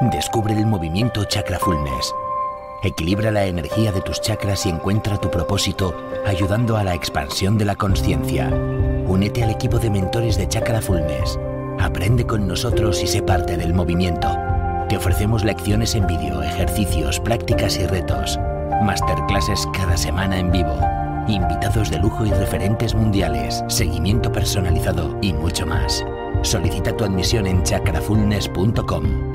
Descubre el movimiento Chakra Fullness. Equilibra la energía de tus chakras y encuentra tu propósito ayudando a la expansión de la conciencia. Únete al equipo de mentores de Chakra Fullness. Aprende con nosotros y sé parte del movimiento. Te ofrecemos lecciones en vídeo, ejercicios, prácticas y retos. Masterclasses cada semana en vivo. Invitados de lujo y referentes mundiales, seguimiento personalizado y mucho más. Solicita tu admisión en chakrafulness.com.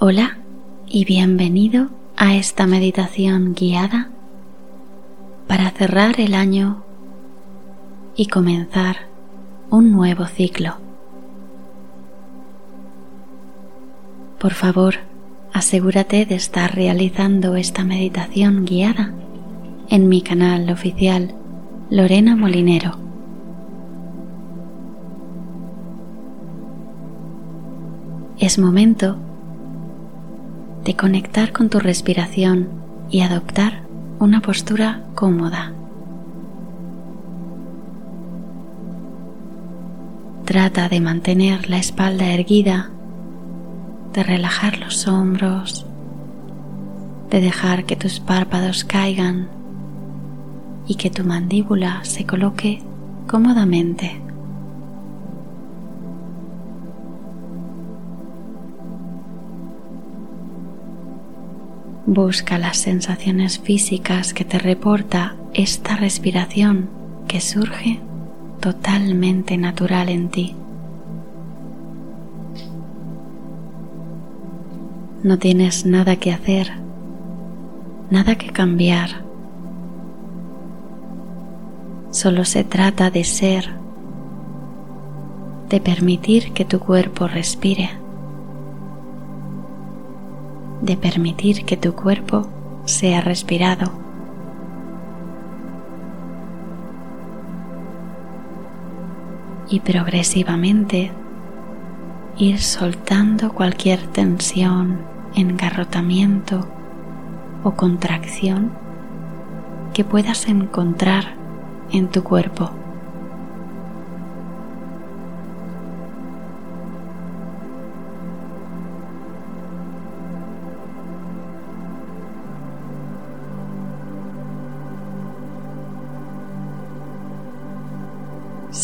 Hola y bienvenido a esta meditación guiada para cerrar el año y comenzar un nuevo ciclo. Por favor, asegúrate de estar realizando esta meditación guiada en mi canal oficial Lorena Molinero. Es momento de conectar con tu respiración y adoptar una postura cómoda. Trata de mantener la espalda erguida de relajar los hombros, de dejar que tus párpados caigan y que tu mandíbula se coloque cómodamente. Busca las sensaciones físicas que te reporta esta respiración que surge totalmente natural en ti. No tienes nada que hacer, nada que cambiar. Solo se trata de ser, de permitir que tu cuerpo respire, de permitir que tu cuerpo sea respirado. Y progresivamente ir soltando cualquier tensión, engarrotamiento o contracción que puedas encontrar en tu cuerpo.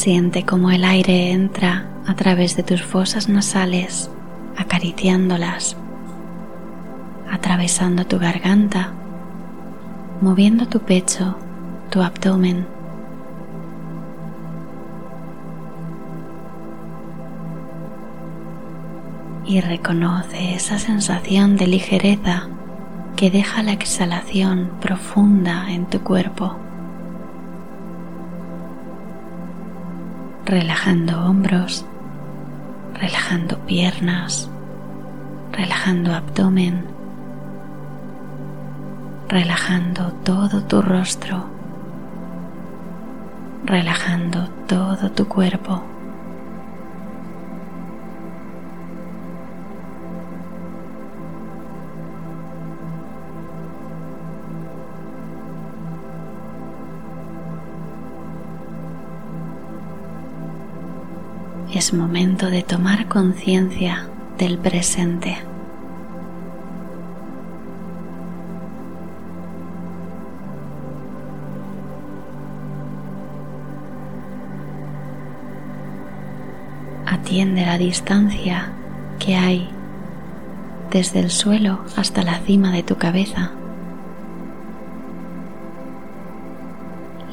Siente cómo el aire entra a través de tus fosas nasales, acariciándolas, atravesando tu garganta, moviendo tu pecho, tu abdomen. Y reconoce esa sensación de ligereza que deja la exhalación profunda en tu cuerpo. Relajando hombros, relajando piernas, relajando abdomen, relajando todo tu rostro, relajando todo tu cuerpo. Es momento de tomar conciencia del presente. Atiende la distancia que hay desde el suelo hasta la cima de tu cabeza.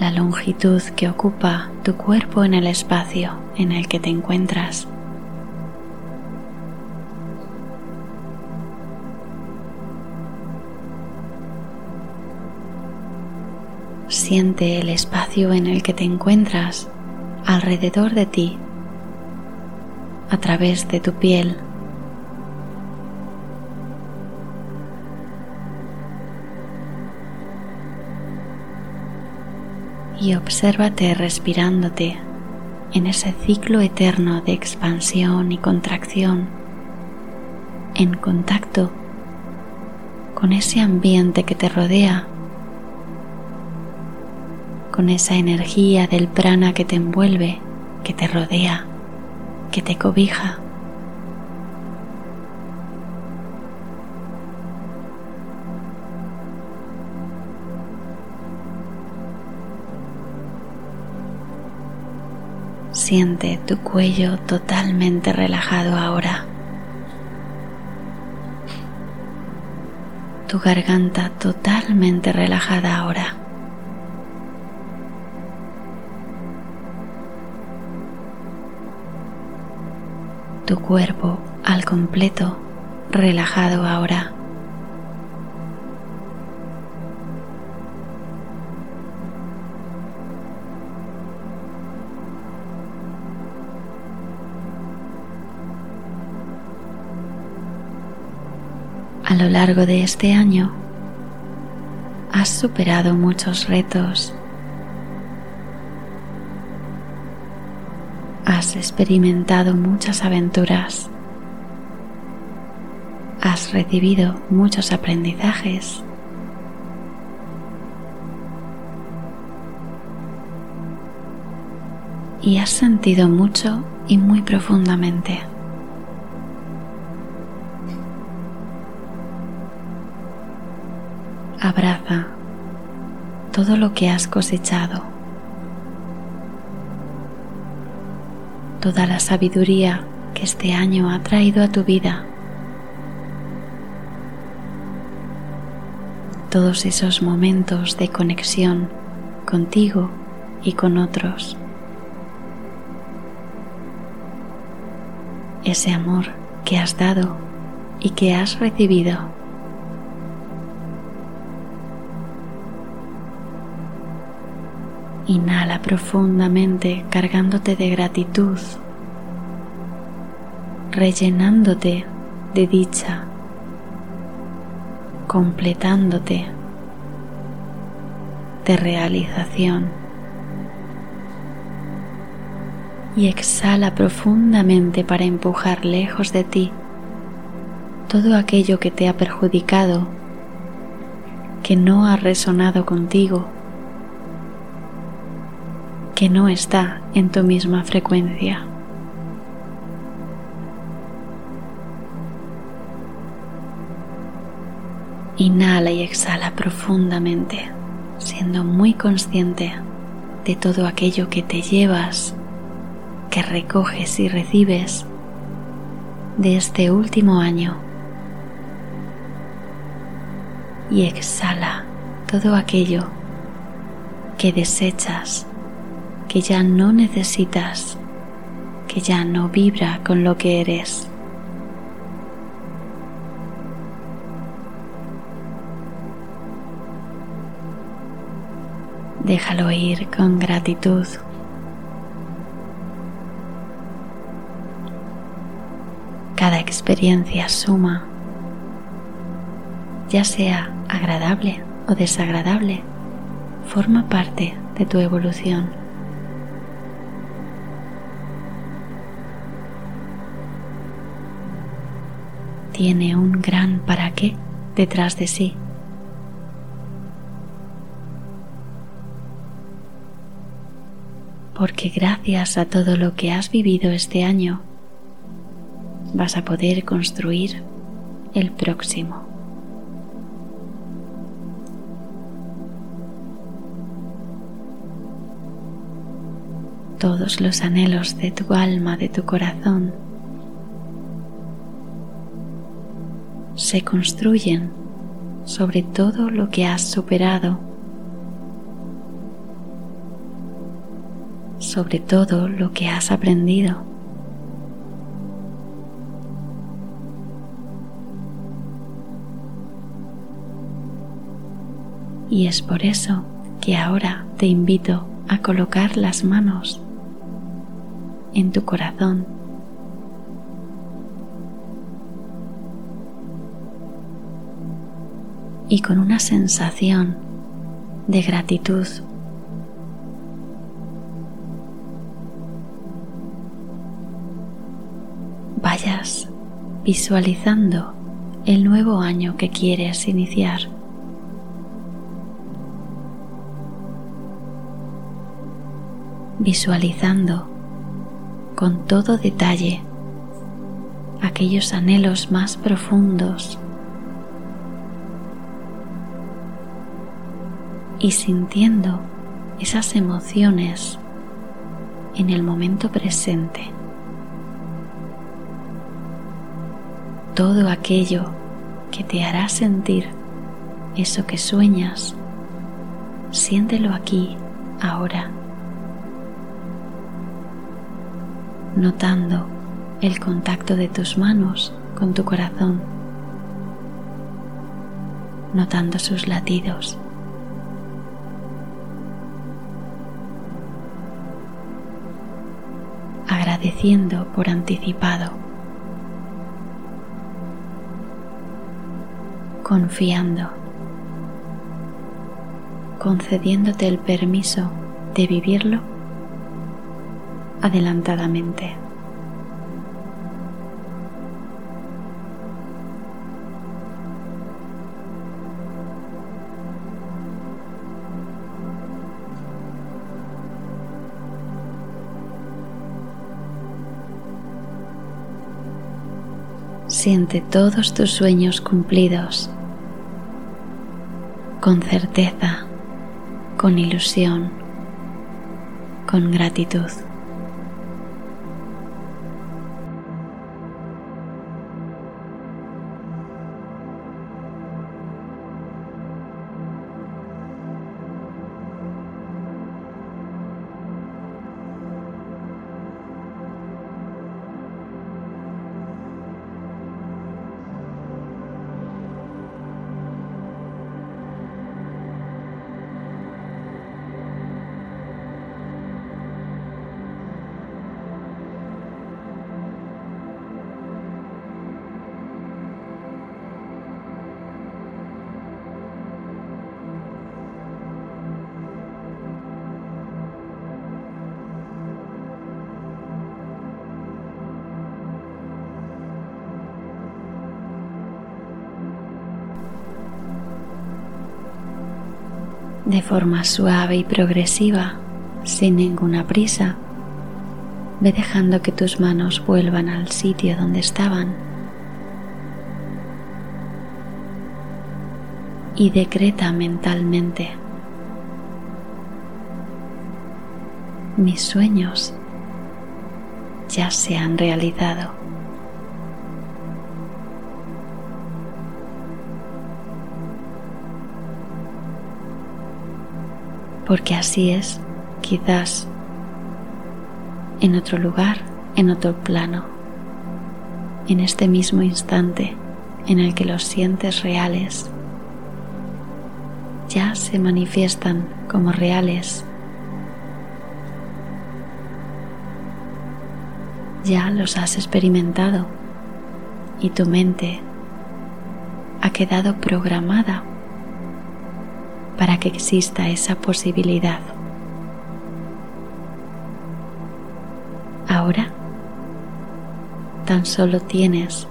La longitud que ocupa tu cuerpo en el espacio en el que te encuentras. Siente el espacio en el que te encuentras alrededor de ti, a través de tu piel y obsérvate respirándote en ese ciclo eterno de expansión y contracción, en contacto con ese ambiente que te rodea, con esa energía del prana que te envuelve, que te rodea, que te cobija. Siente tu cuello totalmente relajado ahora. Tu garganta totalmente relajada ahora. Tu cuerpo al completo relajado ahora. A lo largo de este año has superado muchos retos. Has experimentado muchas aventuras. Has recibido muchos aprendizajes. Y has sentido mucho y muy profundamente. Abraza todo lo que has cosechado, toda la sabiduría que este año ha traído a tu vida, todos esos momentos de conexión contigo y con otros, ese amor que has dado y que has recibido. Inhala profundamente cargándote de gratitud, rellenándote de dicha, completándote de realización. Y exhala profundamente para empujar lejos de ti todo aquello que te ha perjudicado, que no ha resonado contigo que no está en tu misma frecuencia. Inhala y exhala profundamente, siendo muy consciente de todo aquello que te llevas, que recoges y recibes de este último año. Y exhala todo aquello que desechas que ya no necesitas, que ya no vibra con lo que eres. Déjalo ir con gratitud. Cada experiencia suma, ya sea agradable o desagradable, forma parte de tu evolución. Tiene un gran para qué detrás de sí. Porque gracias a todo lo que has vivido este año, vas a poder construir el próximo. Todos los anhelos de tu alma, de tu corazón, se construyen sobre todo lo que has superado, sobre todo lo que has aprendido. Y es por eso que ahora te invito a colocar las manos en tu corazón y con una sensación de gratitud. Vayas visualizando el nuevo año que quieres iniciar. visualizando con todo detalle aquellos anhelos más profundos y sintiendo esas emociones en el momento presente. Todo aquello que te hará sentir eso que sueñas, siéntelo aquí, ahora, notando el contacto de tus manos con tu corazón, notando sus latidos. Agradeciendo por anticipado, confiando, concediéndote el permiso de vivirlo adelantadamente. Siente todos tus sueños cumplidos con certeza, con ilusión, con gratitud. De forma suave y progresiva, sin ninguna prisa. Ve dejando que tus manos vuelvan al sitio donde estaban. Y decreta mentalmente. Mis sueños ya se han realizado. Porque así es, quizás en otro lugar, en otro plano, en este mismo instante en el que los sientes reales, ya se manifiestan como reales. Ya los has experimentado y tu mente ha quedado programada para que exista esa posibilidad. Ahora tan solo tienes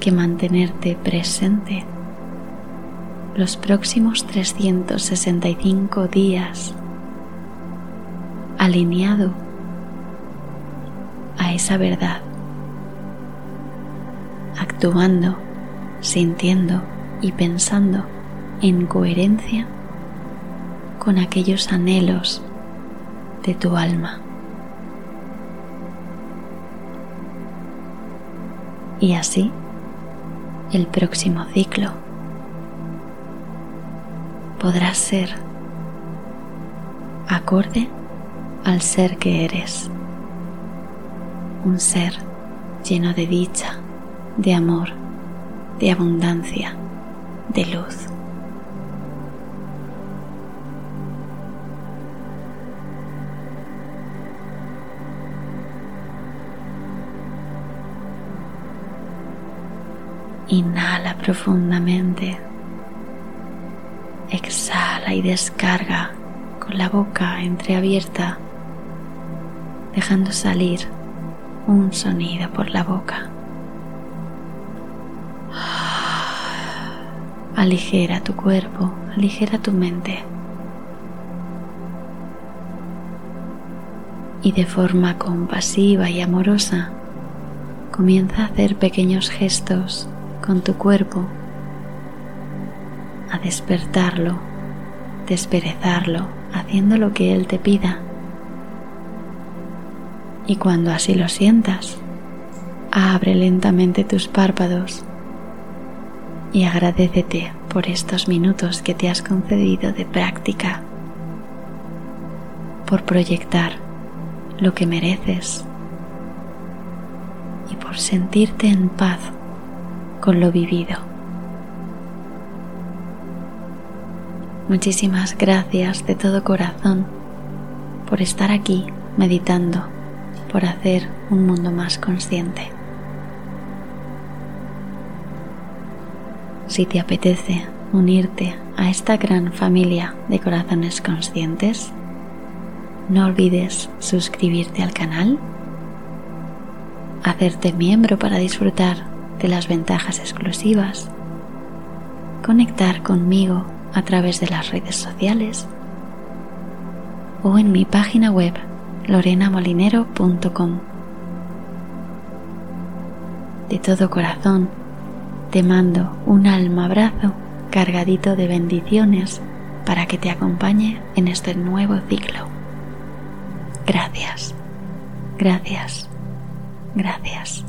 que mantenerte presente los próximos 365 días alineado a esa verdad, actuando, sintiendo y pensando en coherencia con aquellos anhelos de tu alma. Y así, el próximo ciclo podrá ser acorde al ser que eres, un ser lleno de dicha, de amor, de abundancia, de luz. Inhala profundamente. Exhala y descarga con la boca entreabierta, dejando salir un sonido por la boca. Aligera tu cuerpo, aligera tu mente. y de forma compasiva y amorosa comienza a hacer pequeños gestos con tu cuerpo, a despertarlo, desperezarlo, haciendo lo que él te pida. Y cuando así lo sientas, abre lentamente tus párpados y agradecete por estos minutos que te has concedido de práctica, por proyectar lo que mereces y por sentirte en paz con lo vivido. Muchísimas gracias de todo corazón por estar aquí meditando, por hacer un mundo más consciente. Si te apetece unirte a esta gran familia de corazones conscientes, no olvides suscribirte al canal, hacerte miembro para disfrutar de las ventajas exclusivas, conectar conmigo a través de las redes sociales o en mi página web lorenamolinero.com. De todo corazón, te mando un alma abrazo cargadito de bendiciones para que te acompañe en este nuevo ciclo. Gracias, gracias, gracias.